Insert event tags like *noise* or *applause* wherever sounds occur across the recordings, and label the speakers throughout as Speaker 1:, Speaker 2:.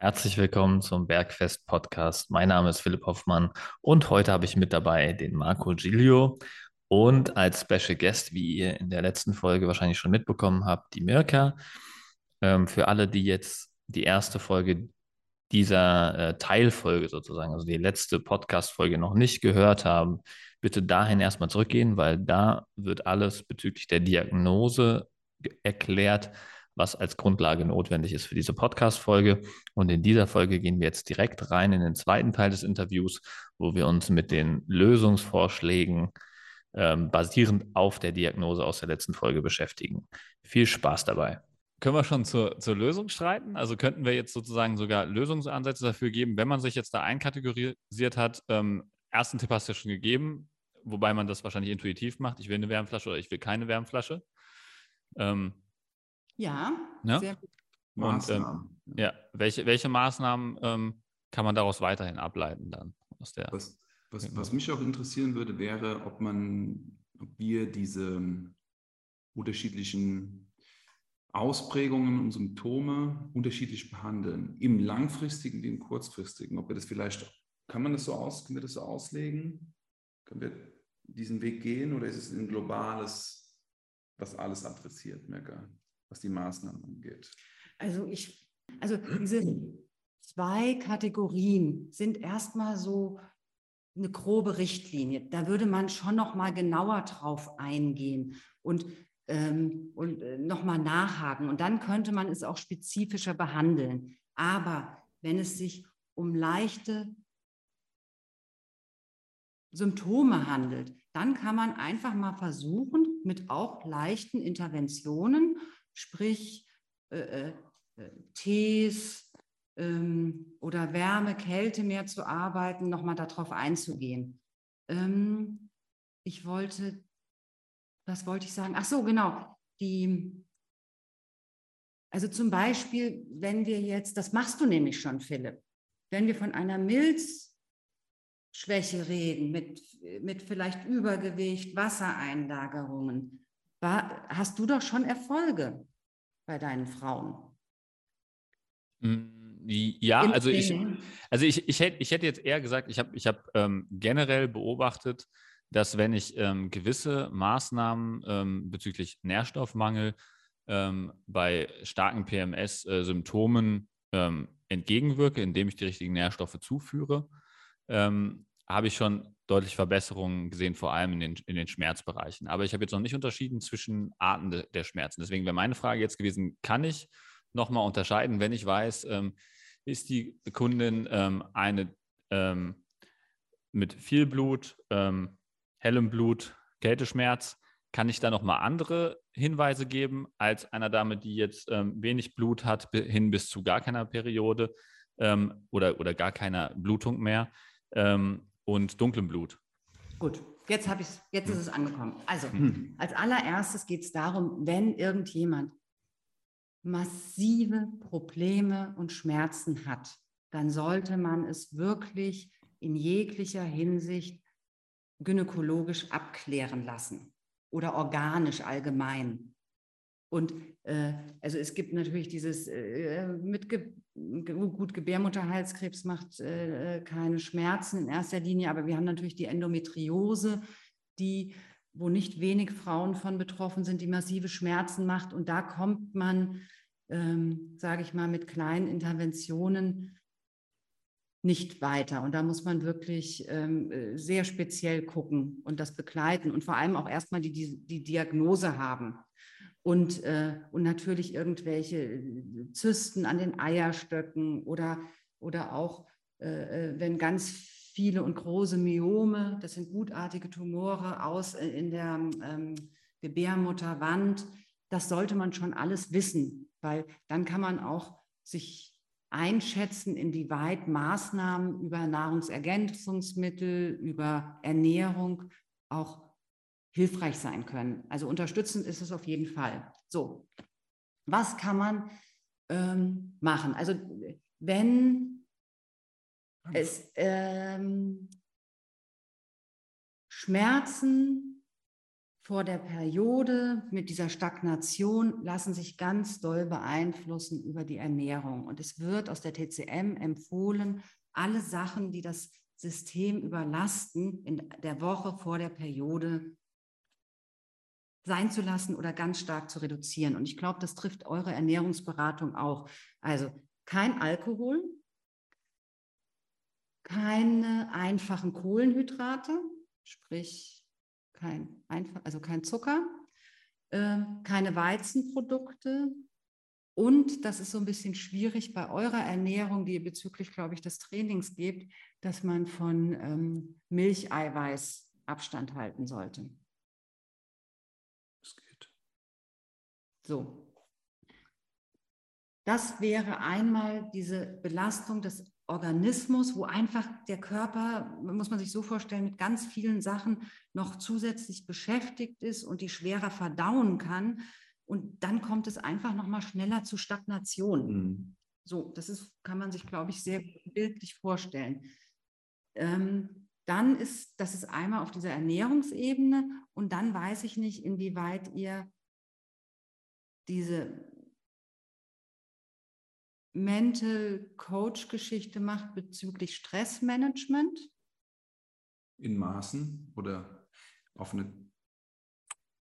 Speaker 1: Herzlich willkommen zum Bergfest Podcast. Mein Name ist Philipp Hoffmann und heute habe ich mit dabei den Marco Giglio und als Special Guest, wie ihr in der letzten Folge wahrscheinlich schon mitbekommen habt, die Mirka. Ähm, für alle, die jetzt die erste Folge dieser äh, Teilfolge sozusagen, also die letzte Podcast-Folge noch nicht gehört haben, bitte dahin erstmal zurückgehen, weil da wird alles bezüglich der Diagnose erklärt was als Grundlage notwendig ist für diese Podcast-Folge. Und in dieser Folge gehen wir jetzt direkt rein in den zweiten Teil des Interviews, wo wir uns mit den Lösungsvorschlägen ähm, basierend auf der Diagnose aus der letzten Folge beschäftigen. Viel Spaß dabei.
Speaker 2: Können wir schon zur, zur Lösung streiten? Also könnten wir jetzt sozusagen sogar Lösungsansätze dafür geben, wenn man sich jetzt da einkategorisiert hat? Ähm, ersten Tipp hast du ja schon gegeben, wobei man das wahrscheinlich intuitiv macht. Ich will eine Wärmflasche oder ich will keine Wärmflasche. Ähm,
Speaker 3: ja, ja? sehr gut.
Speaker 2: Und ähm, ja, welche, welche Maßnahmen ähm, kann man daraus weiterhin ableiten dann aus der?
Speaker 4: Was, was, was mich auch interessieren würde, wäre, ob man, ob wir diese unterschiedlichen Ausprägungen und Symptome unterschiedlich behandeln, im langfristigen wie im kurzfristigen. Ob wir das vielleicht, kann man das so aus, können wir das so auslegen? Können wir diesen Weg gehen oder ist es ein globales, was alles adressiert, Merker? Was die Maßnahmen angeht?
Speaker 3: Also ich, also diese zwei Kategorien sind erstmal so eine grobe Richtlinie. Da würde man schon noch mal genauer drauf eingehen und ähm, und äh, noch mal nachhaken und dann könnte man es auch spezifischer behandeln. Aber wenn es sich um leichte Symptome handelt, dann kann man einfach mal versuchen, mit auch leichten Interventionen sprich äh, äh, äh, Tees ähm, oder Wärme, Kälte mehr zu arbeiten, nochmal darauf einzugehen. Ähm, ich wollte, was wollte ich sagen? Ach so, genau. Die, also zum Beispiel, wenn wir jetzt, das machst du nämlich schon, Philipp, wenn wir von einer Milzschwäche reden, mit, mit vielleicht Übergewicht, Wassereinlagerungen, war, hast du doch schon Erfolge bei deinen Frauen.
Speaker 2: Mm, ja, Im also ich, also ich, ich, hätte, ich hätte jetzt eher gesagt, ich habe ich hab, ähm, generell beobachtet, dass wenn ich ähm, gewisse Maßnahmen ähm, bezüglich Nährstoffmangel ähm, bei starken PMS-Symptomen äh, ähm, entgegenwirke, indem ich die richtigen Nährstoffe zuführe, ähm, habe ich schon deutlich Verbesserungen gesehen, vor allem in den, in den Schmerzbereichen. Aber ich habe jetzt noch nicht unterschieden zwischen Arten de, der Schmerzen. Deswegen wäre meine Frage jetzt gewesen, kann ich nochmal unterscheiden, wenn ich weiß, ähm, ist die Kundin ähm, eine ähm, mit viel Blut, ähm, hellem Blut, Kälteschmerz, kann ich da nochmal andere Hinweise geben als einer Dame, die jetzt ähm, wenig Blut hat, hin bis zu gar keiner Periode ähm, oder, oder gar keiner Blutung mehr? Ähm, und dunklem Blut.
Speaker 3: Gut, jetzt, ich, jetzt ist es angekommen. Also, hm. als allererstes geht es darum, wenn irgendjemand massive Probleme und Schmerzen hat, dann sollte man es wirklich in jeglicher Hinsicht gynäkologisch abklären lassen oder organisch allgemein. Und äh, also es gibt natürlich dieses äh, mit Ge gut Gebärmutterhalskrebs macht äh, keine Schmerzen in erster Linie, aber wir haben natürlich die Endometriose, die wo nicht wenig Frauen von betroffen sind, die massive Schmerzen macht. Und da kommt man, ähm, sage ich mal, mit kleinen Interventionen nicht weiter. Und da muss man wirklich ähm, äh, sehr speziell gucken und das begleiten und vor allem auch erstmal die, die, die Diagnose haben und, äh, und natürlich irgendwelche äh, Zysten an den Eierstöcken oder, oder auch, äh, äh, wenn ganz viele und große Myome, das sind gutartige Tumore aus äh, in der ähm, Gebärmutterwand, das sollte man schon alles wissen, weil dann kann man auch sich einschätzen, inwieweit Maßnahmen über Nahrungsergänzungsmittel, über Ernährung auch hilfreich sein können. Also unterstützend ist es auf jeden Fall. So, was kann man ähm, machen? Also wenn es ähm, Schmerzen vor der Periode mit dieser Stagnation lassen sich ganz doll beeinflussen über die Ernährung. Und es wird aus der TCM empfohlen, alle Sachen, die das System überlasten, in der Woche vor der Periode sein zu lassen oder ganz stark zu reduzieren. Und ich glaube, das trifft eure Ernährungsberatung auch. Also kein Alkohol, keine einfachen Kohlenhydrate, sprich kein, einfach, also kein Zucker, äh, keine Weizenprodukte. Und das ist so ein bisschen schwierig bei eurer Ernährung, die ihr bezüglich, glaube ich, des Trainings gebt, dass man von ähm, Milcheiweiß Abstand halten sollte.
Speaker 4: Das geht.
Speaker 3: So. Das wäre einmal diese Belastung des Organismus, wo einfach der Körper, muss man sich so vorstellen, mit ganz vielen Sachen noch zusätzlich beschäftigt ist und die schwerer verdauen kann. Und dann kommt es einfach noch mal schneller zu Stagnation. Mhm. So, das ist, kann man sich, glaube ich, sehr bildlich vorstellen. Ähm, dann ist, das ist einmal auf dieser Ernährungsebene und dann weiß ich nicht, inwieweit ihr diese Mental Coach Geschichte macht bezüglich Stressmanagement?
Speaker 4: In Maßen oder auf eine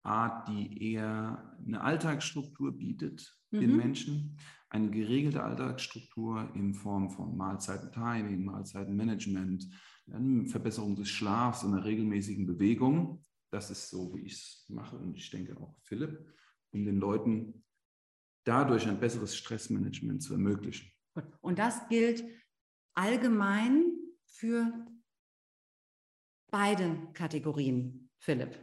Speaker 4: Art, die eher eine Alltagsstruktur bietet mhm. den Menschen, eine geregelte Alltagsstruktur in Form von Mahlzeiten-Timing, Mahlzeitenmanagement, Verbesserung des Schlafs und einer regelmäßigen Bewegung. Das ist so, wie ich es mache und ich denke auch Philipp, um den Leuten dadurch ein besseres Stressmanagement zu ermöglichen.
Speaker 3: Und das gilt allgemein für beide Kategorien, Philipp.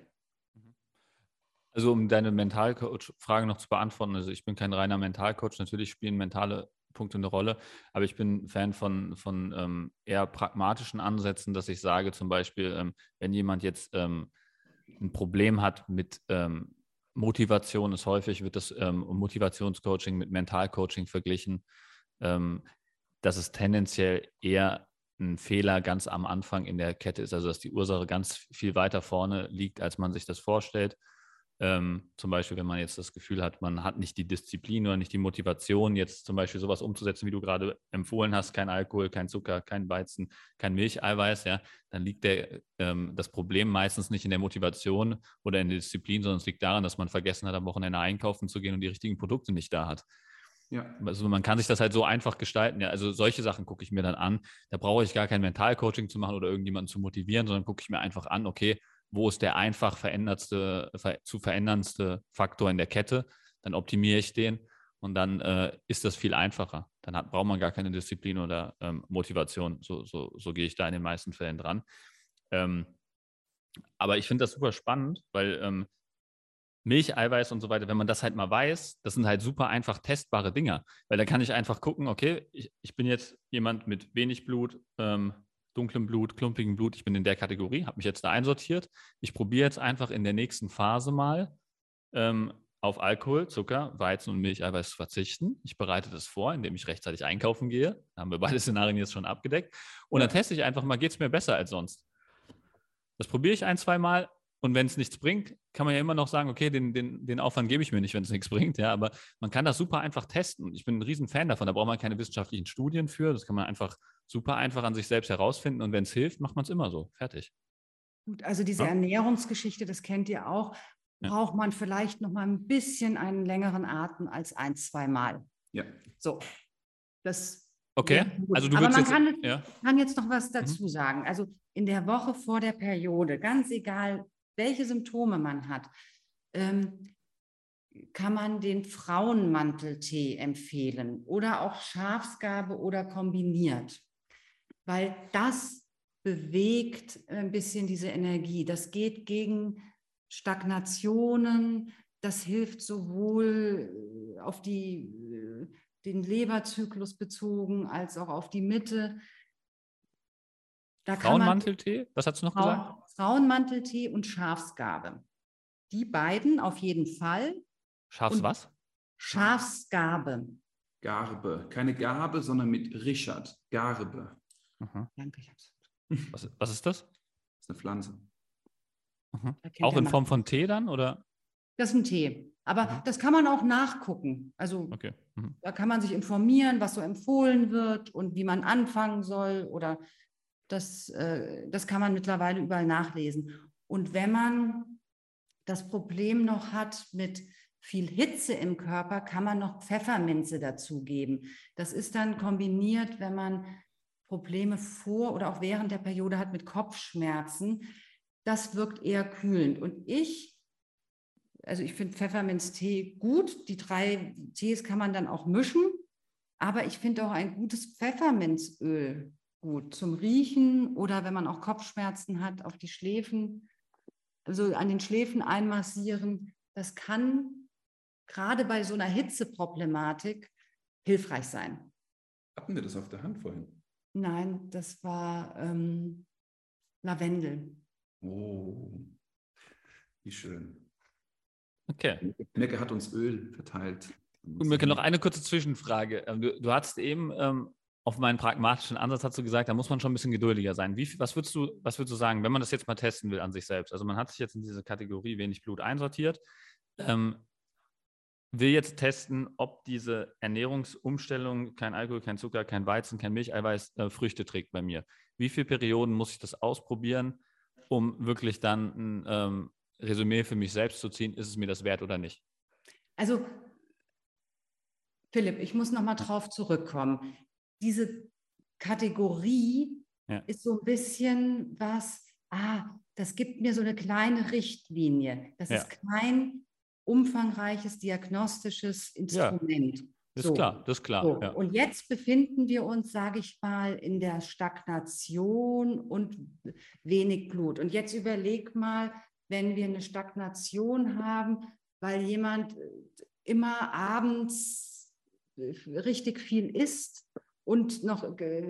Speaker 2: Also um deine Mentalcoach-Frage noch zu beantworten, also ich bin kein reiner Mentalcoach, natürlich spielen mentale Punkte eine Rolle, aber ich bin Fan von, von ähm, eher pragmatischen Ansätzen, dass ich sage zum Beispiel, ähm, wenn jemand jetzt ähm, ein Problem hat mit ähm, Motivation ist häufig, wird das ähm, Motivationscoaching mit Mentalcoaching verglichen. Ähm, dass es tendenziell eher ein Fehler ganz am Anfang in der Kette ist, also dass die Ursache ganz viel weiter vorne liegt, als man sich das vorstellt. Ähm, zum Beispiel, wenn man jetzt das Gefühl hat, man hat nicht die Disziplin oder nicht die Motivation, jetzt zum Beispiel sowas umzusetzen, wie du gerade empfohlen hast, kein Alkohol, kein Zucker, kein Weizen, kein Milcheiweiß, ja, dann liegt der, ähm, das Problem meistens nicht in der Motivation oder in der Disziplin, sondern es liegt daran, dass man vergessen hat, am Wochenende einkaufen zu gehen und die richtigen Produkte nicht da hat. Ja. Also man kann sich das halt so einfach gestalten. Ja, also solche Sachen gucke ich mir dann an. Da brauche ich gar kein Mentalcoaching zu machen oder irgendjemanden zu motivieren, sondern gucke ich mir einfach an, okay, wo ist der einfach veränderndste, zu veränderndste Faktor in der Kette, dann optimiere ich den und dann äh, ist das viel einfacher. Dann hat, braucht man gar keine Disziplin oder ähm, Motivation. So, so, so gehe ich da in den meisten Fällen dran. Ähm, aber ich finde das super spannend, weil ähm, Milch, Eiweiß und so weiter, wenn man das halt mal weiß, das sind halt super einfach testbare Dinge. Weil da kann ich einfach gucken, okay, ich, ich bin jetzt jemand mit wenig Blut, ähm, dunklem Blut, klumpigem Blut, ich bin in der Kategorie, habe mich jetzt da einsortiert. Ich probiere jetzt einfach in der nächsten Phase mal ähm, auf Alkohol, Zucker, Weizen und Milcheiweiß zu verzichten. Ich bereite das vor, indem ich rechtzeitig einkaufen gehe. Da haben wir beide *laughs* Szenarien jetzt schon abgedeckt. Und dann teste ich einfach mal, geht es mir besser als sonst? Das probiere ich ein, zwei Mal und wenn es nichts bringt, kann man ja immer noch sagen, okay, den, den, den Aufwand gebe ich mir nicht, wenn es *laughs* nichts bringt. Ja, aber man kann das super einfach testen. Ich bin ein riesen Fan davon. Da braucht man keine wissenschaftlichen Studien für. Das kann man einfach super einfach an sich selbst herausfinden. Und wenn es hilft, macht man es immer so. Fertig.
Speaker 3: Gut, also diese ja? Ernährungsgeschichte, das kennt ihr auch, ja. braucht man vielleicht noch mal ein bisschen einen längeren Atem als ein, zwei Mal.
Speaker 4: Ja.
Speaker 3: So. Das
Speaker 2: Okay,
Speaker 3: also du Aber man jetzt, kann, ja. kann, jetzt noch was mhm. dazu mhm. sagen. Also in der Woche vor der Periode, ganz egal, welche Symptome man hat, ähm, kann man den Frauenmanteltee empfehlen oder auch Schafsgabe oder kombiniert, weil das bewegt ein bisschen diese Energie. Das geht gegen Stagnationen, das hilft sowohl auf die, den Leberzyklus bezogen als auch auf die Mitte.
Speaker 2: Frauenmanteltee, was hast du noch Frauen, gesagt?
Speaker 3: Frauenmanteltee und Schafsgabe. Die beiden auf jeden Fall.
Speaker 2: Schafs was?
Speaker 3: Schafsgabe.
Speaker 4: Garbe. Keine Gabe, sondern mit Richard. Garbe.
Speaker 2: Aha. Danke, ich hab's. Was, was ist das? Das
Speaker 4: ist eine Pflanze.
Speaker 2: Mhm. Auch in Form von Tee dann, oder?
Speaker 3: Das ist ein Tee. Aber mhm. das kann man auch nachgucken. Also okay. mhm. da kann man sich informieren, was so empfohlen wird und wie man anfangen soll. Oder das, äh, das kann man mittlerweile überall nachlesen. Und wenn man das Problem noch hat mit viel Hitze im Körper, kann man noch Pfefferminze dazugeben. Das ist dann kombiniert, wenn man Probleme vor oder auch während der Periode hat mit Kopfschmerzen. Das wirkt eher kühlend. Und ich also ich finde Pfefferminztee gut. Die drei Tees kann man dann auch mischen. Aber ich finde auch ein gutes Pfefferminzöl gut zum Riechen oder wenn man auch Kopfschmerzen hat, auf die Schläfen, also an den Schläfen einmassieren. Das kann gerade bei so einer Hitzeproblematik hilfreich sein.
Speaker 4: Hatten wir das auf der Hand vorhin?
Speaker 3: Nein, das war ähm, Lavendel.
Speaker 4: Oh, wie schön.
Speaker 2: Okay.
Speaker 4: Mecke hat uns Öl verteilt.
Speaker 2: Mirke, noch eine kurze Zwischenfrage. Ähm, du, du hast eben ähm, auf meinen pragmatischen Ansatz hast du gesagt, da muss man schon ein bisschen geduldiger sein. Wie, was, würdest du, was würdest du sagen, wenn man das jetzt mal testen will an sich selbst? Also man hat sich jetzt in diese Kategorie wenig Blut einsortiert, ähm, will jetzt testen, ob diese Ernährungsumstellung kein Alkohol, kein Zucker, kein Weizen, kein Milcheiweiß äh, Früchte trägt bei mir. Wie viele Perioden muss ich das ausprobieren, um wirklich dann ein ähm, Resümee für mich selbst zu ziehen, ist es mir das wert oder nicht?
Speaker 3: Also, Philipp, ich muss nochmal drauf zurückkommen. Diese Kategorie ja. ist so ein bisschen was, ah, das gibt mir so eine kleine Richtlinie. Das ja. ist kein umfangreiches diagnostisches Instrument.
Speaker 2: Ja. Das ist so. klar, das ist klar. So.
Speaker 3: Ja. Und jetzt befinden wir uns, sage ich mal, in der Stagnation und wenig Blut. Und jetzt überleg mal, wenn wir eine Stagnation haben, weil jemand äh, immer abends äh, richtig viel isst und noch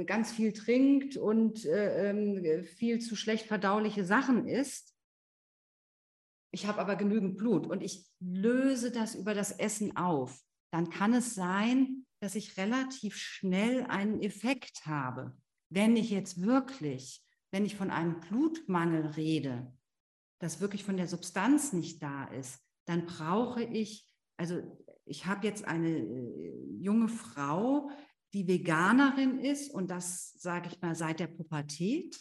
Speaker 3: ganz viel trinkt und äh, ähm, viel zu schlecht verdauliche Sachen isst. Ich habe aber genügend Blut und ich löse das über das Essen auf. Dann kann es sein, dass ich relativ schnell einen Effekt habe. Wenn ich jetzt wirklich, wenn ich von einem Blutmangel rede, dass wirklich von der Substanz nicht da ist, dann brauche ich, also ich habe jetzt eine äh, junge Frau, die Veganerin ist und das sage ich mal seit der Pubertät.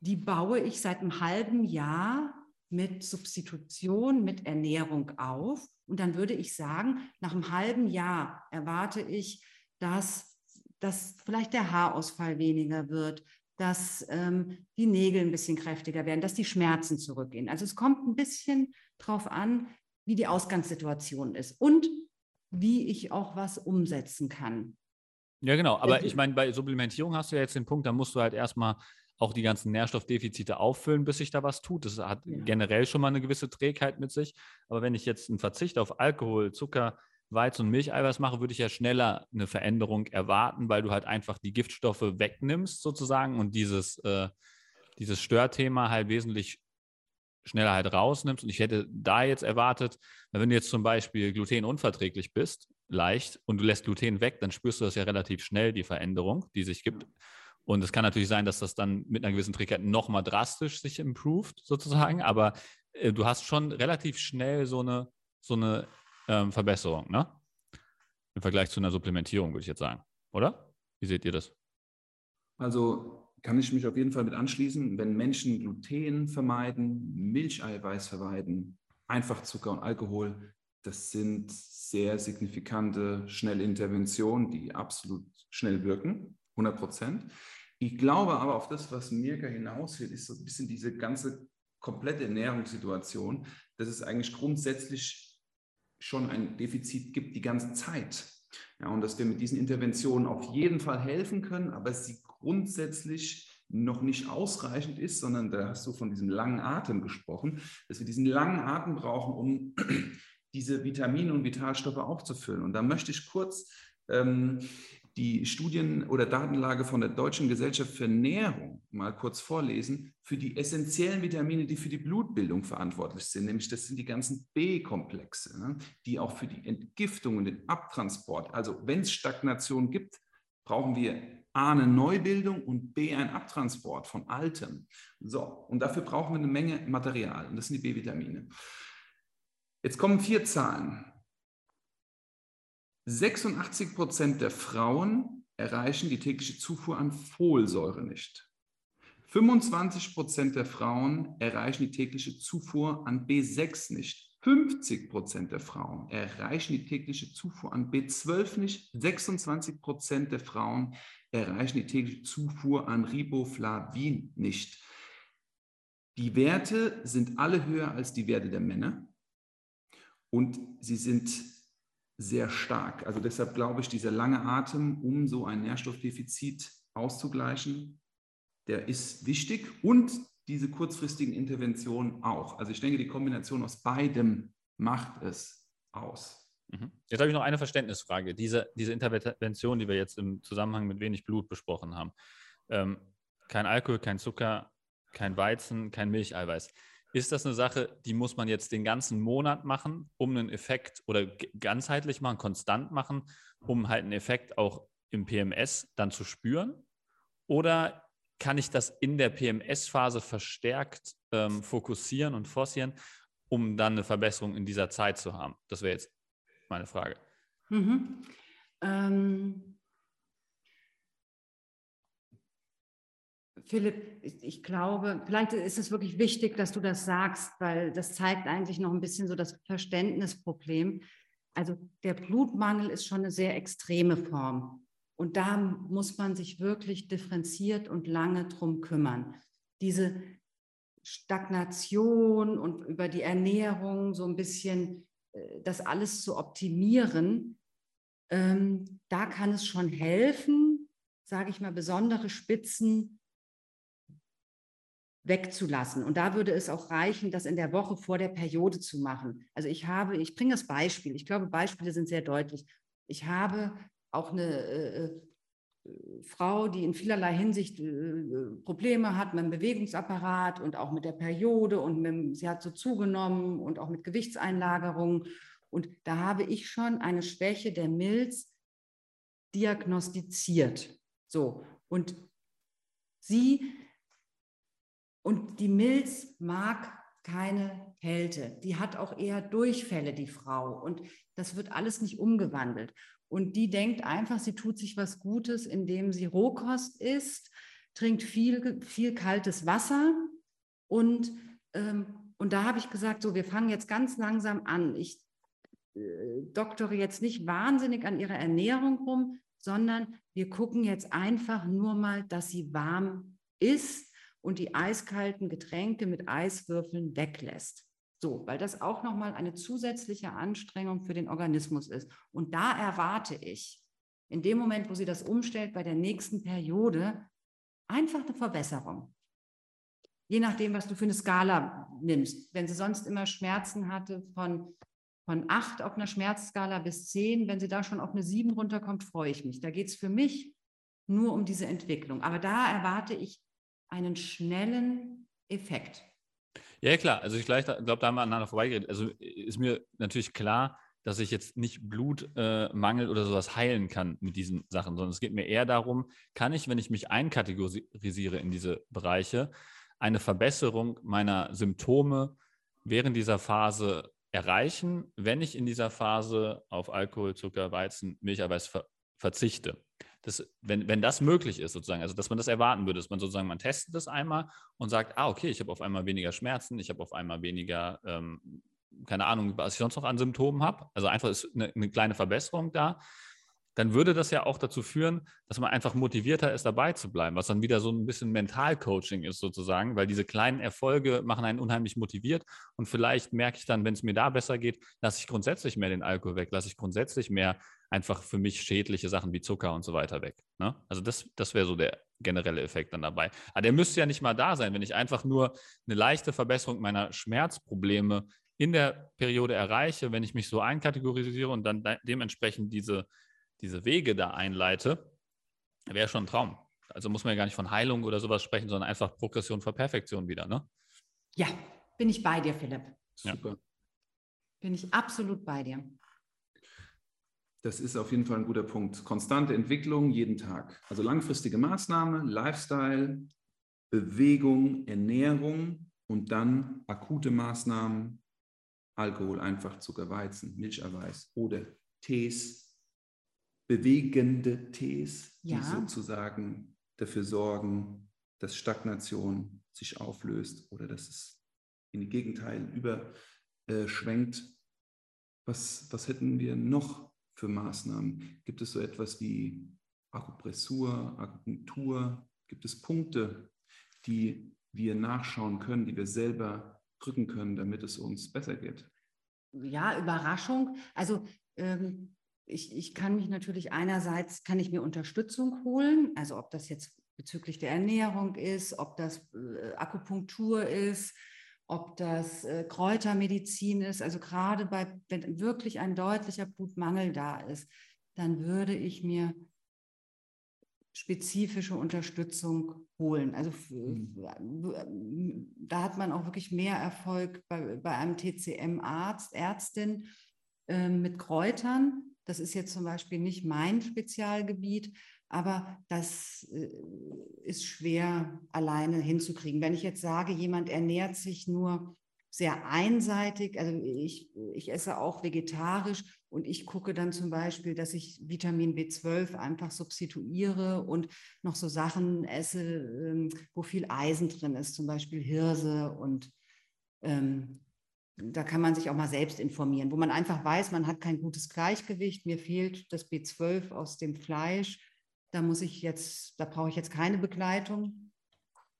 Speaker 3: Die baue ich seit einem halben Jahr mit Substitution, mit Ernährung auf. Und dann würde ich sagen, nach einem halben Jahr erwarte ich, dass, dass vielleicht der Haarausfall weniger wird, dass ähm, die Nägel ein bisschen kräftiger werden, dass die Schmerzen zurückgehen. Also es kommt ein bisschen drauf an, wie die Ausgangssituation ist und wie ich auch was umsetzen kann.
Speaker 2: Ja, genau. Aber ich meine, bei Supplementierung hast du ja jetzt den Punkt, da musst du halt erstmal auch die ganzen Nährstoffdefizite auffüllen, bis sich da was tut. Das hat ja. generell schon mal eine gewisse Trägheit mit sich. Aber wenn ich jetzt einen Verzicht auf Alkohol, Zucker, Weizen- und Milcheiweiß mache, würde ich ja schneller eine Veränderung erwarten, weil du halt einfach die Giftstoffe wegnimmst sozusagen und dieses, äh, dieses Störthema halt wesentlich schneller halt rausnimmst. Und ich hätte da jetzt erwartet, wenn du jetzt zum Beispiel glutenunverträglich bist, leicht, und du lässt Gluten weg, dann spürst du das ja relativ schnell, die Veränderung, die sich gibt. Und es kann natürlich sein, dass das dann mit einer gewissen Trägheit nochmal drastisch sich improved, sozusagen. Aber äh, du hast schon relativ schnell so eine, so eine ähm, Verbesserung, ne? Im Vergleich zu einer Supplementierung, würde ich jetzt sagen. Oder? Wie seht ihr das?
Speaker 4: Also kann ich mich auf jeden Fall mit anschließen. Wenn Menschen Gluten vermeiden, Milcheiweiß vermeiden, Einfachzucker und Alkohol, das sind sehr signifikante, schnelle Interventionen, die absolut schnell wirken, 100 Prozent. Ich glaube aber auf das, was Mirka hinaus will, ist so ein bisschen diese ganze komplette Ernährungssituation, dass es eigentlich grundsätzlich schon ein Defizit gibt die ganze Zeit. Ja, und dass wir mit diesen Interventionen auf jeden Fall helfen können, aber sie grundsätzlich noch nicht ausreichend ist, sondern da hast du von diesem langen Atem gesprochen, dass wir diesen langen Atem brauchen, um *clears throat* diese Vitamine und Vitalstoffe aufzufüllen. Und da möchte ich kurz ähm, die Studien- oder Datenlage von der Deutschen Gesellschaft für Ernährung mal kurz vorlesen für die essentiellen Vitamine, die für die Blutbildung verantwortlich sind. Nämlich das sind die ganzen B-Komplexe, ne, die auch für die Entgiftung und den Abtransport, also wenn es Stagnation gibt, brauchen wir A, eine Neubildung und B, ein Abtransport von Altem. So, und dafür brauchen wir eine Menge Material und das sind die B-Vitamine. Jetzt kommen vier Zahlen. 86 Prozent der Frauen erreichen die tägliche Zufuhr an Folsäure nicht. 25 Prozent der Frauen erreichen die tägliche Zufuhr an B6 nicht. 50 Prozent der Frauen erreichen die tägliche Zufuhr an B12 nicht. 26 Prozent der Frauen erreichen die tägliche Zufuhr an Riboflavin nicht. Die Werte sind alle höher als die Werte der Männer und sie sind sehr stark. Also deshalb glaube ich, dieser lange Atem, um so ein Nährstoffdefizit auszugleichen, der ist wichtig und diese kurzfristigen Interventionen auch. Also ich denke, die Kombination aus beidem macht es aus.
Speaker 2: Mhm. Jetzt habe ich noch eine Verständnisfrage. Diese, diese Intervention, die wir jetzt im Zusammenhang mit wenig Blut besprochen haben. Ähm, kein Alkohol, kein Zucker, kein Weizen, kein Milcheiweiß. Ist das eine Sache, die muss man jetzt den ganzen Monat machen, um einen Effekt oder ganzheitlich machen, konstant machen, um halt einen Effekt auch im PMS dann zu spüren? Oder kann ich das in der PMS-Phase verstärkt ähm, fokussieren und forcieren, um dann eine Verbesserung in dieser Zeit zu haben? Das wäre jetzt meine Frage. Mhm. Ähm,
Speaker 3: Philipp, ich glaube, vielleicht ist es wirklich wichtig, dass du das sagst, weil das zeigt eigentlich noch ein bisschen so das Verständnisproblem. Also der Blutmangel ist schon eine sehr extreme Form. Und da muss man sich wirklich differenziert und lange drum kümmern. Diese Stagnation und über die Ernährung so ein bisschen das alles zu optimieren, ähm, da kann es schon helfen, sage ich mal, besondere Spitzen wegzulassen. Und da würde es auch reichen, das in der Woche vor der Periode zu machen. Also ich habe, ich bringe das Beispiel, ich glaube, Beispiele sind sehr deutlich. Ich habe auch eine äh, äh, Frau, die in vielerlei Hinsicht äh, Probleme hat mit dem Bewegungsapparat und auch mit der Periode und mit, sie hat so zugenommen und auch mit Gewichtseinlagerungen. Und da habe ich schon eine Schwäche der Milz diagnostiziert. So, und sie und die Milz mag keine Kälte. Die hat auch eher Durchfälle, die Frau. Und das wird alles nicht umgewandelt. Und die denkt einfach, sie tut sich was Gutes, indem sie Rohkost isst, trinkt viel, viel kaltes Wasser. Und, ähm, und da habe ich gesagt, so, wir fangen jetzt ganz langsam an. Ich äh, doktore jetzt nicht wahnsinnig an ihrer Ernährung rum, sondern wir gucken jetzt einfach nur mal, dass sie warm ist und die eiskalten Getränke mit Eiswürfeln weglässt. So, weil das auch nochmal eine zusätzliche Anstrengung für den Organismus ist. Und da erwarte ich, in dem Moment, wo sie das umstellt, bei der nächsten Periode, einfach eine Verbesserung. Je nachdem, was du für eine Skala nimmst. Wenn sie sonst immer Schmerzen hatte von, von 8 auf einer Schmerzskala bis 10, wenn sie da schon auf eine 7 runterkommt, freue ich mich. Da geht es für mich nur um diese Entwicklung. Aber da erwarte ich einen schnellen Effekt.
Speaker 2: Ja, klar. Also ich glaube, da haben wir aneinander vorbeigeredet. Also ist mir natürlich klar, dass ich jetzt nicht Blutmangel äh, oder sowas heilen kann mit diesen Sachen, sondern es geht mir eher darum, kann ich, wenn ich mich einkategorisiere in diese Bereiche, eine Verbesserung meiner Symptome während dieser Phase erreichen, wenn ich in dieser Phase auf Alkohol, Zucker, Weizen, Milcheiweiß ver verzichte das, wenn, wenn das möglich ist, sozusagen, also dass man das erwarten würde, dass man sozusagen, man testet das einmal und sagt, ah, okay, ich habe auf einmal weniger Schmerzen, ich habe auf einmal weniger, ähm, keine Ahnung, was ich sonst noch an Symptomen habe. Also einfach ist eine, eine kleine Verbesserung da dann würde das ja auch dazu führen, dass man einfach motivierter ist, dabei zu bleiben, was dann wieder so ein bisschen Mentalcoaching ist sozusagen, weil diese kleinen Erfolge machen einen unheimlich motiviert und vielleicht merke ich dann, wenn es mir da besser geht, lasse ich grundsätzlich mehr den Alkohol weg, lasse ich grundsätzlich mehr einfach für mich schädliche Sachen wie Zucker und so weiter weg. Ne? Also das, das wäre so der generelle Effekt dann dabei. Aber der müsste ja nicht mal da sein, wenn ich einfach nur eine leichte Verbesserung meiner Schmerzprobleme in der Periode erreiche, wenn ich mich so einkategorisiere und dann dementsprechend diese diese Wege da einleite, wäre schon ein Traum. Also muss man ja gar nicht von Heilung oder sowas sprechen, sondern einfach Progression vor Perfektion wieder, ne?
Speaker 3: Ja, bin ich bei dir, Philipp. Super. Ja. Bin ich absolut bei dir.
Speaker 4: Das ist auf jeden Fall ein guter Punkt. Konstante Entwicklung jeden Tag. Also langfristige Maßnahme, Lifestyle, Bewegung, Ernährung und dann akute Maßnahmen, Alkohol, einfach Zucker, Weizen, Milcherweiß oder Tees, bewegende Tees, ja. die sozusagen dafür sorgen, dass Stagnation sich auflöst oder dass es in die Gegenteil überschwenkt. Was, was hätten wir noch für Maßnahmen? Gibt es so etwas wie Akupressur, Akupunktur? Gibt es Punkte, die wir nachschauen können, die wir selber drücken können, damit es uns besser geht?
Speaker 3: Ja, Überraschung. Also ähm, ich, ich kann mich natürlich einerseits, kann ich mir Unterstützung holen, also ob das jetzt bezüglich der Ernährung ist, ob das äh, Akupunktur ist, ob das äh, Kräutermedizin ist. Also gerade bei, wenn wirklich ein deutlicher Blutmangel da ist, dann würde ich mir spezifische Unterstützung holen. Also mhm. da hat man auch wirklich mehr Erfolg bei, bei einem TCM-Arzt, Ärztin äh, mit Kräutern. Das ist jetzt zum Beispiel nicht mein Spezialgebiet, aber das äh, ist schwer alleine hinzukriegen. Wenn ich jetzt sage, jemand ernährt sich nur sehr einseitig, also ich, ich esse auch vegetarisch und ich gucke dann zum Beispiel, dass ich Vitamin B12 einfach substituiere und noch so Sachen esse, ähm, wo viel Eisen drin ist, zum Beispiel Hirse und ähm, da kann man sich auch mal selbst informieren, wo man einfach weiß, man hat kein gutes Gleichgewicht, mir fehlt das B12 aus dem Fleisch da muss ich jetzt, da brauche ich jetzt keine Begleitung.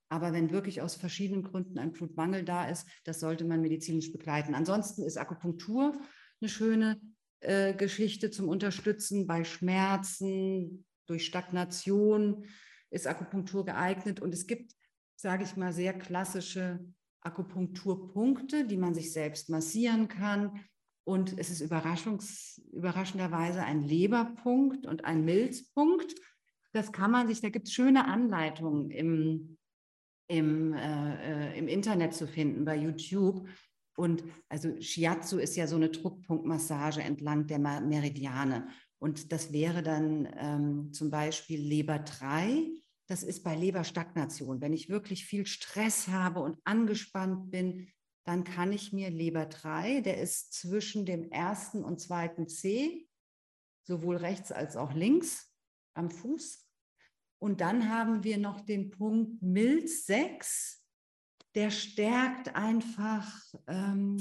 Speaker 3: Aber wenn wirklich aus verschiedenen Gründen ein Blutmangel da ist, das sollte man medizinisch begleiten. Ansonsten ist Akupunktur eine schöne äh, Geschichte zum Unterstützen bei Schmerzen, durch Stagnation ist Akupunktur geeignet. Und es gibt, sage ich mal, sehr klassische Akupunkturpunkte, die man sich selbst massieren kann. Und es ist überraschenderweise ein Leberpunkt und ein Milzpunkt. Das kann man sich, da gibt es schöne Anleitungen im, im, äh, äh, im Internet zu finden, bei YouTube. Und also Shiatsu ist ja so eine Druckpunktmassage entlang der Meridiane. Und das wäre dann ähm, zum Beispiel Leber 3. Das ist bei Leberstagnation. Wenn ich wirklich viel Stress habe und angespannt bin, dann kann ich mir Leber 3, der ist zwischen dem ersten und zweiten C, sowohl rechts als auch links am Fuß, und dann haben wir noch den Punkt Milz 6, der stärkt einfach ähm,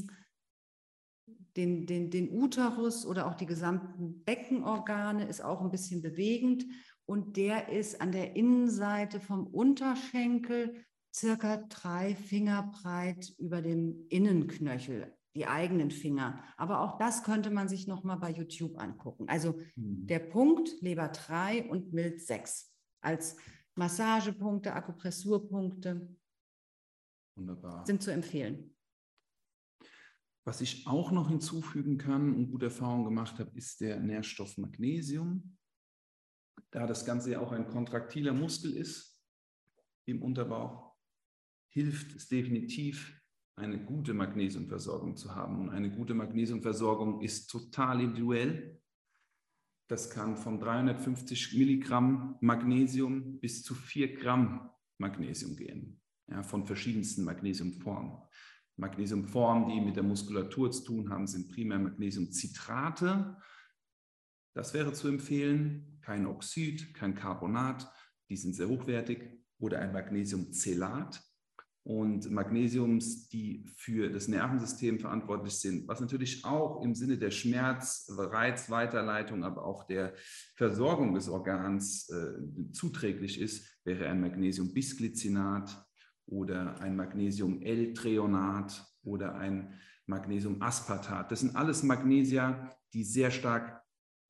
Speaker 3: den, den, den Uterus oder auch die gesamten Beckenorgane, ist auch ein bisschen bewegend. Und der ist an der Innenseite vom Unterschenkel circa drei Finger breit über dem Innenknöchel, die eigenen Finger. Aber auch das könnte man sich nochmal bei YouTube angucken. Also hm. der Punkt Leber 3 und Milz 6 als Massagepunkte, Akupressurpunkte. Wunderbar. Sind zu empfehlen.
Speaker 4: Was ich auch noch hinzufügen kann und gute Erfahrungen gemacht habe, ist der Nährstoff Magnesium. Da das Ganze ja auch ein kontraktiler Muskel ist im Unterbauch, hilft es definitiv, eine gute Magnesiumversorgung zu haben. Und eine gute Magnesiumversorgung ist total individuell. Das kann von 350 Milligramm Magnesium bis zu 4 Gramm Magnesium gehen, ja, von verschiedensten Magnesiumformen. Magnesiumformen, die mit der Muskulatur zu tun haben, sind primär Magnesiumcitrate. Das wäre zu empfehlen. Kein Oxid, kein Carbonat, die sind sehr hochwertig. Oder ein Magnesiumcelat und Magnesiums, die für das Nervensystem verantwortlich sind, was natürlich auch im Sinne der Schmerz, Reizweiterleitung, aber auch der Versorgung des Organs äh, zuträglich ist, wäre ein Magnesium-Bisglycinat oder ein Magnesium-L-Treonat oder ein Magnesium-Aspartat. Das sind alles Magnesia, die sehr stark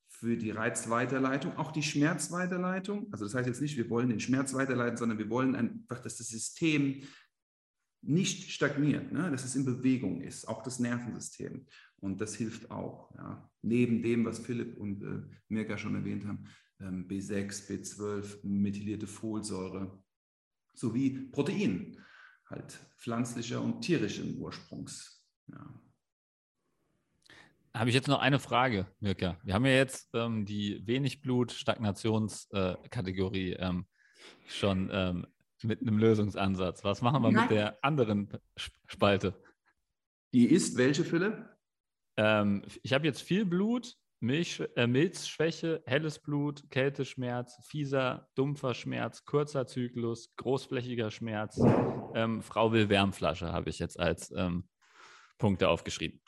Speaker 4: für die Reizweiterleitung, auch die Schmerzweiterleitung. Also das heißt jetzt nicht, wir wollen den Schmerz weiterleiten, sondern wir wollen einfach, dass das System nicht stagniert, ne? dass es in Bewegung ist, auch das Nervensystem. Und das hilft auch. Ja? Neben dem, was Philipp und äh, Mirka schon erwähnt haben, ähm, B6, B12, methylierte Folsäure sowie Protein, halt pflanzlicher und tierischen Ursprungs. Ja.
Speaker 2: habe ich jetzt noch eine Frage, Mirka. Wir haben ja jetzt ähm, die wenig Blut-Stagnationskategorie äh, ähm, schon ähm, mit einem Lösungsansatz. Was machen wir Nein. mit der anderen Spalte?
Speaker 4: Die ist welche, Philipp?
Speaker 2: Ähm, ich habe jetzt viel Blut, Milch, äh, Milzschwäche, helles Blut, Kälteschmerz, fieser, dumpfer Schmerz, kurzer Zyklus, großflächiger Schmerz. Ähm, Frau will Wärmflasche, habe ich jetzt als ähm, Punkte aufgeschrieben.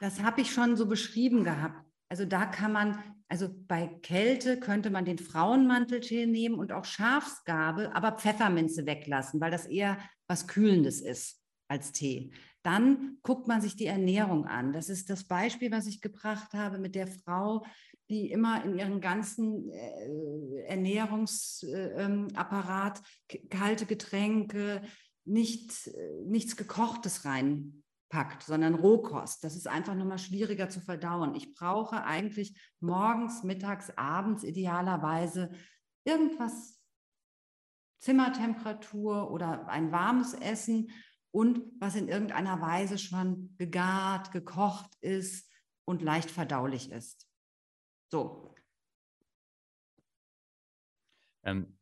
Speaker 3: Das habe ich schon so beschrieben gehabt. Also da kann man, also bei Kälte könnte man den Frauenmanteltee nehmen und auch Schafsgabe, aber Pfefferminze weglassen, weil das eher was Kühlendes ist als Tee. Dann guckt man sich die Ernährung an. Das ist das Beispiel, was ich gebracht habe mit der Frau, die immer in ihren ganzen äh, Ernährungsapparat äh, kalte Getränke, nicht, äh, nichts Gekochtes rein packt, sondern Rohkost. Das ist einfach nochmal schwieriger zu verdauen. Ich brauche eigentlich morgens, mittags, abends idealerweise irgendwas Zimmertemperatur oder ein warmes Essen und was in irgendeiner Weise schon gegart, gekocht ist und leicht verdaulich ist. So.
Speaker 2: Ähm,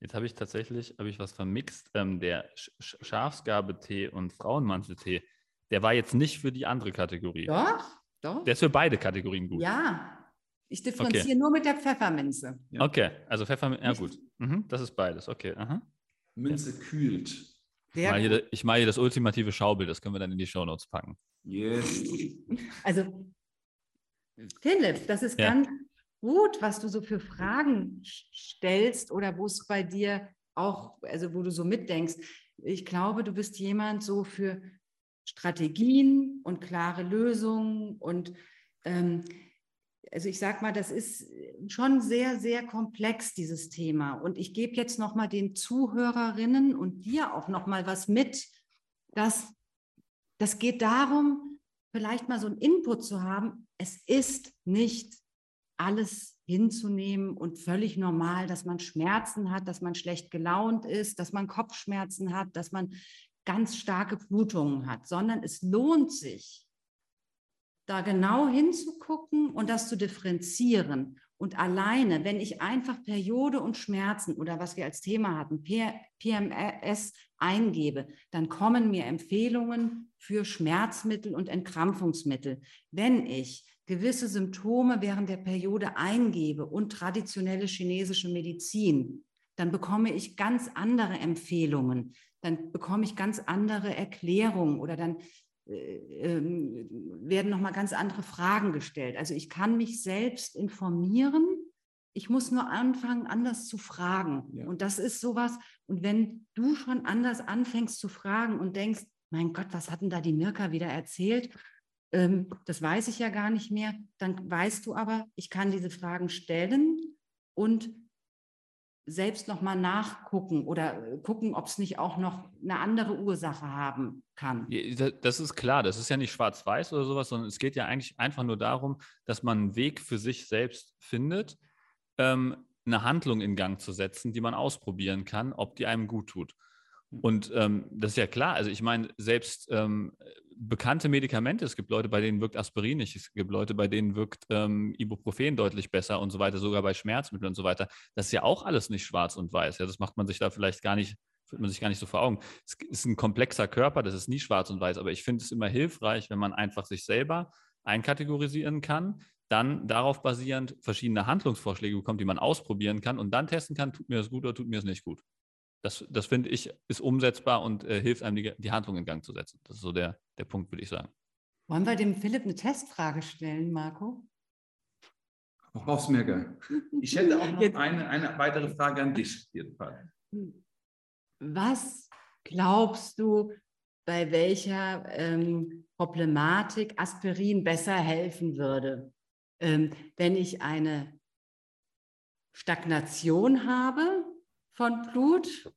Speaker 2: jetzt habe ich tatsächlich habe ich was vermixt. Ähm, der Sch Schafsgabetee und Frauenmanteltee der war jetzt nicht für die andere Kategorie.
Speaker 3: Doch, doch.
Speaker 2: Der ist für beide Kategorien gut.
Speaker 3: Ja, ich differenziere okay. nur mit der Pfefferminze.
Speaker 2: Ja. Okay, also Pfefferminze, ja gut. Mhm, das ist beides, okay. Aha.
Speaker 4: Minze ja. kühlt.
Speaker 2: Ich mache, hier, ich mache hier das ultimative Schaubild, das können wir dann in die Shownotes packen.
Speaker 4: Yes. *laughs*
Speaker 3: Also, Philipp, das ist ja. ganz gut, was du so für Fragen stellst oder wo es bei dir auch, also wo du so mitdenkst. Ich glaube, du bist jemand so für Strategien und klare Lösungen. Und ähm, also ich sage mal, das ist schon sehr, sehr komplex, dieses Thema. Und ich gebe jetzt nochmal den Zuhörerinnen und dir auch nochmal was mit, dass das geht darum, vielleicht mal so einen Input zu haben. Es ist nicht alles hinzunehmen und völlig normal, dass man Schmerzen hat, dass man schlecht gelaunt ist, dass man Kopfschmerzen hat, dass man ganz starke Blutungen hat, sondern es lohnt sich, da genau hinzugucken und das zu differenzieren. Und alleine, wenn ich einfach Periode und Schmerzen oder was wir als Thema hatten, PMS eingebe, dann kommen mir Empfehlungen für Schmerzmittel und Entkrampfungsmittel. Wenn ich gewisse Symptome während der Periode eingebe und traditionelle chinesische Medizin, dann bekomme ich ganz andere Empfehlungen dann bekomme ich ganz andere Erklärungen oder dann äh, äh, werden nochmal ganz andere Fragen gestellt. Also ich kann mich selbst informieren. Ich muss nur anfangen, anders zu fragen. Ja. Und das ist sowas. Und wenn du schon anders anfängst zu fragen und denkst, mein Gott, was hat denn da die Mirka wieder erzählt? Ähm, das weiß ich ja gar nicht mehr. Dann weißt du aber, ich kann diese Fragen stellen und selbst noch mal nachgucken oder äh, gucken, ob es nicht auch noch eine andere Ursache haben kann.
Speaker 2: Das ist klar, das ist ja nicht schwarz-weiß oder sowas, sondern es geht ja eigentlich einfach nur darum, dass man einen Weg für sich selbst findet, ähm, eine Handlung in Gang zu setzen, die man ausprobieren kann, ob die einem gut tut. Hm. Und ähm, das ist ja klar. Also ich meine, selbst ähm, bekannte Medikamente, es gibt Leute, bei denen wirkt Aspirin nicht, es gibt Leute, bei denen wirkt ähm, Ibuprofen deutlich besser und so weiter, sogar bei Schmerzmitteln und so weiter. Das ist ja auch alles nicht schwarz und weiß. Ja, das macht man sich da vielleicht gar nicht, fühlt man sich gar nicht so vor Augen. Es ist ein komplexer Körper, das ist nie schwarz und weiß, aber ich finde es immer hilfreich, wenn man einfach sich selber einkategorisieren kann, dann darauf basierend verschiedene Handlungsvorschläge bekommt, die man ausprobieren kann und dann testen kann, tut mir das gut oder tut mir das nicht gut. Das, das finde ich, ist umsetzbar und äh, hilft einem, die, die Handlung in Gang zu setzen. Das ist so der, der Punkt, würde ich sagen.
Speaker 3: Wollen wir dem Philipp eine Testfrage stellen, Marco?
Speaker 4: Raus, Mirke. Ich hätte auch noch eine, eine weitere Frage an dich.
Speaker 3: Was glaubst du, bei welcher ähm, Problematik Aspirin besser helfen würde? Ähm, wenn ich eine Stagnation habe, von Blut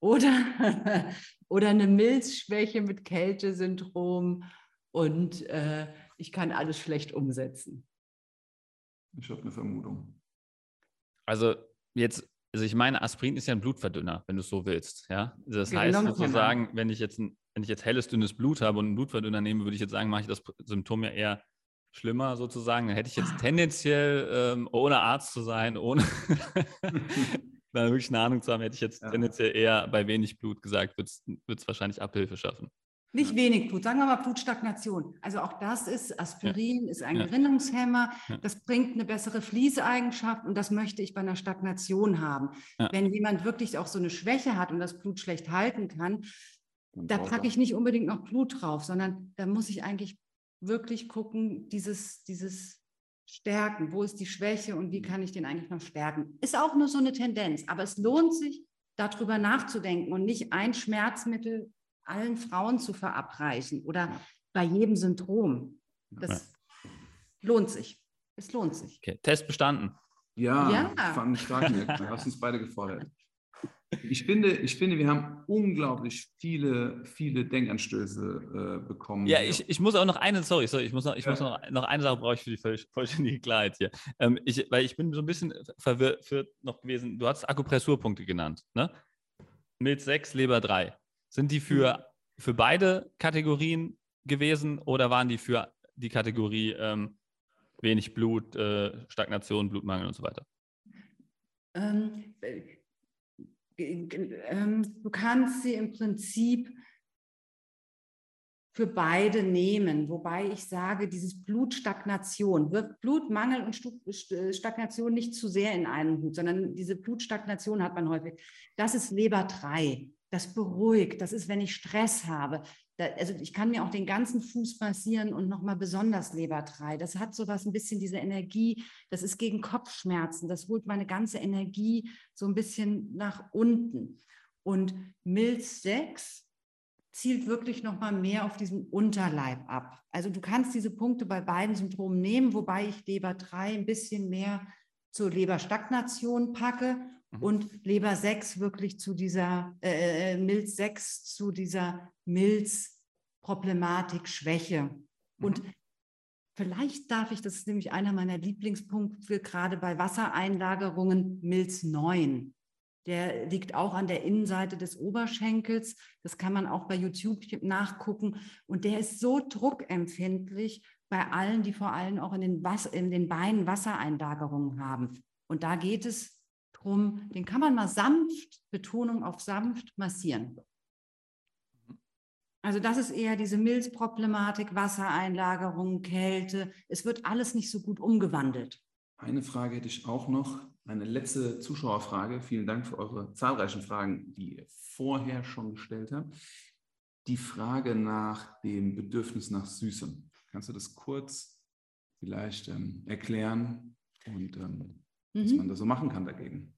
Speaker 3: oder, *laughs* oder eine Milzschwäche mit Kältesyndrom und äh, ich kann alles schlecht umsetzen.
Speaker 4: Ich habe eine Vermutung.
Speaker 2: Also jetzt, also ich meine, Aspirin ist ja ein Blutverdünner, wenn du es so willst. Ja? Das heißt sozusagen, wenn ich jetzt ein, wenn ich jetzt helles, dünnes Blut habe und einen Blutverdünner nehme, würde ich jetzt sagen, mache ich das Symptom ja eher schlimmer sozusagen. Dann hätte ich jetzt *laughs* tendenziell, ähm, ohne Arzt zu sein, ohne *laughs* dann wirklich eine Ahnung zu haben, hätte ich jetzt ja. tendenziell eher bei wenig Blut gesagt, wird es wahrscheinlich Abhilfe schaffen.
Speaker 3: Nicht wenig Blut, sagen wir mal Blutstagnation. Also auch das ist, Aspirin ja. ist ein ja. Gerinnungshemmer, ja. das bringt eine bessere Fließeigenschaft und das möchte ich bei einer Stagnation haben. Wenn jemand wirklich auch so eine Schwäche hat und das Blut schlecht halten kann, da packe ich nicht unbedingt noch Blut drauf, sondern da muss ich eigentlich wirklich gucken, dieses, dieses Stärken, wo ist die Schwäche und wie kann ich den eigentlich noch stärken. Ist auch nur so eine Tendenz, aber es lohnt sich, darüber nachzudenken und nicht ein Schmerzmittel allen Frauen zu verabreichen oder bei jedem Symptom. Das ja. lohnt sich. Es lohnt sich.
Speaker 2: Okay. Test bestanden.
Speaker 4: Ja, ja. fand ich stark. Du hast uns beide gefordert. Ich finde, ich finde, wir haben unglaublich viele, viele Denkanstöße äh, bekommen.
Speaker 2: Ja, ich, ich muss auch noch eine, sorry, sorry, ich muss noch, ich ja. muss noch, noch eine Sache brauche ich für die vollständige Klarheit hier. Ähm, ich, weil ich bin so ein bisschen verwirrt noch gewesen. Du hast Akupressurpunkte genannt, ne? Milz 6, Leber 3. Sind die für, mhm. für beide Kategorien gewesen oder waren die für die Kategorie ähm, wenig Blut, äh, Stagnation, Blutmangel und so weiter?
Speaker 3: Ähm, ähm, du kannst sie im Prinzip für beide nehmen, wobei ich sage, dieses Blutstagnation, wirkt Blutmangel und Stagnation nicht zu sehr in einen Hut, sondern diese Blutstagnation hat man häufig. Das ist Leber 3 das beruhigt. Das ist, wenn ich Stress habe. Da, also ich kann mir auch den ganzen Fuß massieren und nochmal besonders Leber 3. Das hat sowas ein bisschen diese Energie. Das ist gegen Kopfschmerzen. Das holt meine ganze Energie so ein bisschen nach unten. Und Milz 6 zielt wirklich nochmal mehr auf diesen Unterleib ab. Also du kannst diese Punkte bei beiden Symptomen nehmen, wobei ich Leber 3 ein bisschen mehr zur Leberstagnation packe mhm. und Leber 6 wirklich zu dieser, äh, äh Milz 6 zu dieser Milzproblematik, Schwäche. Mhm. Und vielleicht darf ich, das ist nämlich einer meiner Lieblingspunkte, gerade bei Wassereinlagerungen, Milz 9. Der liegt auch an der Innenseite des Oberschenkels. Das kann man auch bei YouTube nachgucken. Und der ist so druckempfindlich bei allen, die vor allem auch in den, Was in den Beinen Wassereinlagerungen haben. Und da geht es darum, den kann man mal sanft, Betonung auf sanft, massieren. Also das ist eher diese Milzproblematik, Wassereinlagerung, Kälte. Es wird alles nicht so gut umgewandelt.
Speaker 4: Eine Frage hätte ich auch noch. Eine letzte Zuschauerfrage. Vielen Dank für eure zahlreichen Fragen, die ihr vorher schon gestellt habt. Die Frage nach dem Bedürfnis nach Süßem. Kannst du das kurz vielleicht ähm, erklären und ähm, mhm. was man da so machen kann dagegen?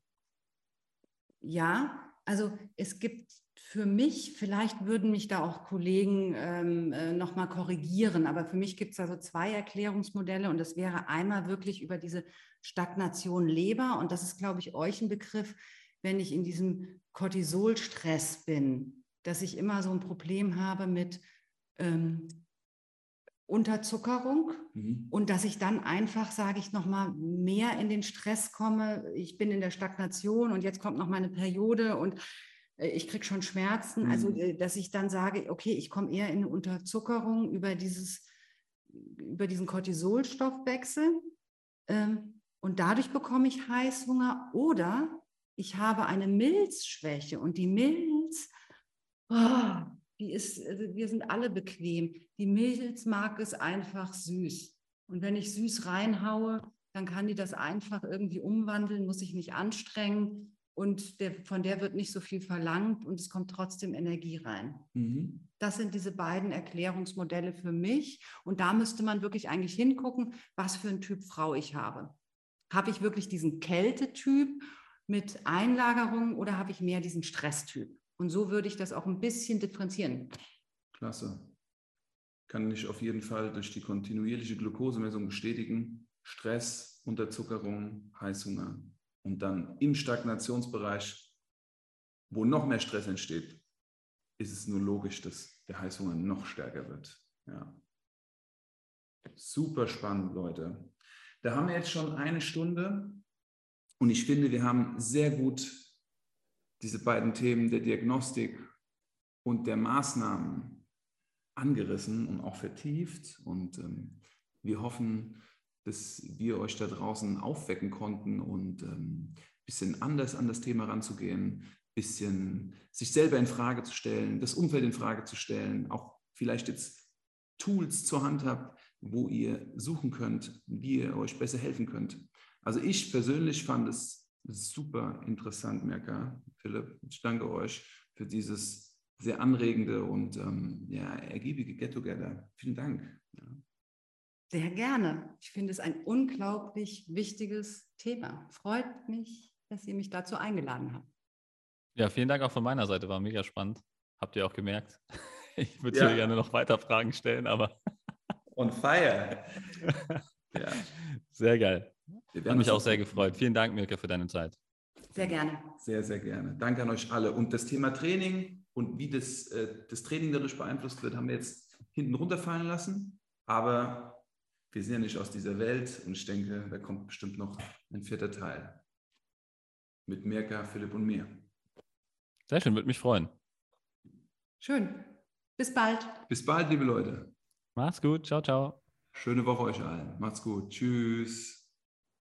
Speaker 3: Ja, also es gibt für mich, vielleicht würden mich da auch Kollegen ähm, äh, nochmal korrigieren, aber für mich gibt es also zwei Erklärungsmodelle und das wäre einmal wirklich über diese Stagnation Leber und das ist, glaube ich, euch ein Begriff, wenn ich in diesem Cortisolstress bin, dass ich immer so ein Problem habe mit ähm, Unterzuckerung mhm. und dass ich dann einfach, sage ich nochmal, mehr in den Stress komme. Ich bin in der Stagnation und jetzt kommt noch meine Periode und äh, ich kriege schon Schmerzen. Also, mhm. Also, dass ich dann sage, okay, ich komme eher in eine Unterzuckerung über, dieses, über diesen Cortisolstoffwechsel ähm, und dadurch bekomme ich Heißhunger oder ich habe eine Milzschwäche und die Milz, oh, die ist, also wir sind alle bequem. Die Milch mag es einfach süß. Und wenn ich süß reinhaue, dann kann die das einfach irgendwie umwandeln, muss ich nicht anstrengen und der, von der wird nicht so viel verlangt und es kommt trotzdem Energie rein. Mhm. Das sind diese beiden Erklärungsmodelle für mich. Und da müsste man wirklich eigentlich hingucken, was für ein Typ Frau ich habe. Habe ich wirklich diesen Kältetyp mit Einlagerung oder habe ich mehr diesen Stresstyp? Und so würde ich das auch ein bisschen differenzieren.
Speaker 4: Klasse. Kann ich auf jeden Fall durch die kontinuierliche Glukosemessung bestätigen. Stress, Unterzuckerung, Heißhunger. Und dann im Stagnationsbereich, wo noch mehr Stress entsteht, ist es nur logisch, dass der Heißhunger noch stärker wird. Ja. Super spannend, Leute. Da haben wir jetzt schon eine Stunde und ich finde, wir haben sehr gut diese beiden Themen der Diagnostik und der Maßnahmen angerissen und auch vertieft. Und ähm, wir hoffen, dass wir euch da draußen aufwecken konnten und ein ähm, bisschen anders an das Thema ranzugehen, ein bisschen sich selber in Frage zu stellen, das Umfeld in Frage zu stellen, auch vielleicht jetzt Tools zur Hand habt, wo ihr suchen könnt, wie ihr euch besser helfen könnt. Also ich persönlich fand es super interessant, Merka, Philipp. Ich danke euch für dieses sehr anregende und ähm, ja, ergiebige Get-Together. Vielen Dank. Ja.
Speaker 3: Sehr gerne. Ich finde es ein unglaublich wichtiges Thema. Freut mich, dass ihr mich dazu eingeladen habt.
Speaker 2: Ja, vielen Dank auch von meiner Seite. War mega spannend. Habt ihr auch gemerkt. *laughs* Ich würde ja. hier gerne noch weiter Fragen stellen, aber.
Speaker 4: On fire. *laughs*
Speaker 2: ja. Sehr geil. Hat mich auch sehr gefreut. Vielen Dank, Mirka, für deine Zeit.
Speaker 3: Sehr gerne.
Speaker 4: Sehr, sehr gerne. Danke an euch alle. Und das Thema Training und wie das, äh, das Training dadurch beeinflusst wird, haben wir jetzt hinten runterfallen lassen. Aber wir sind ja nicht aus dieser Welt und ich denke, da kommt bestimmt noch ein vierter Teil. Mit Mirka, Philipp und mir.
Speaker 2: Sehr schön, würde mich freuen.
Speaker 3: Schön. Bis bald.
Speaker 4: Bis bald, liebe Leute.
Speaker 2: Macht's gut. Ciao, ciao.
Speaker 4: Schöne Woche euch allen. Macht's gut. Tschüss.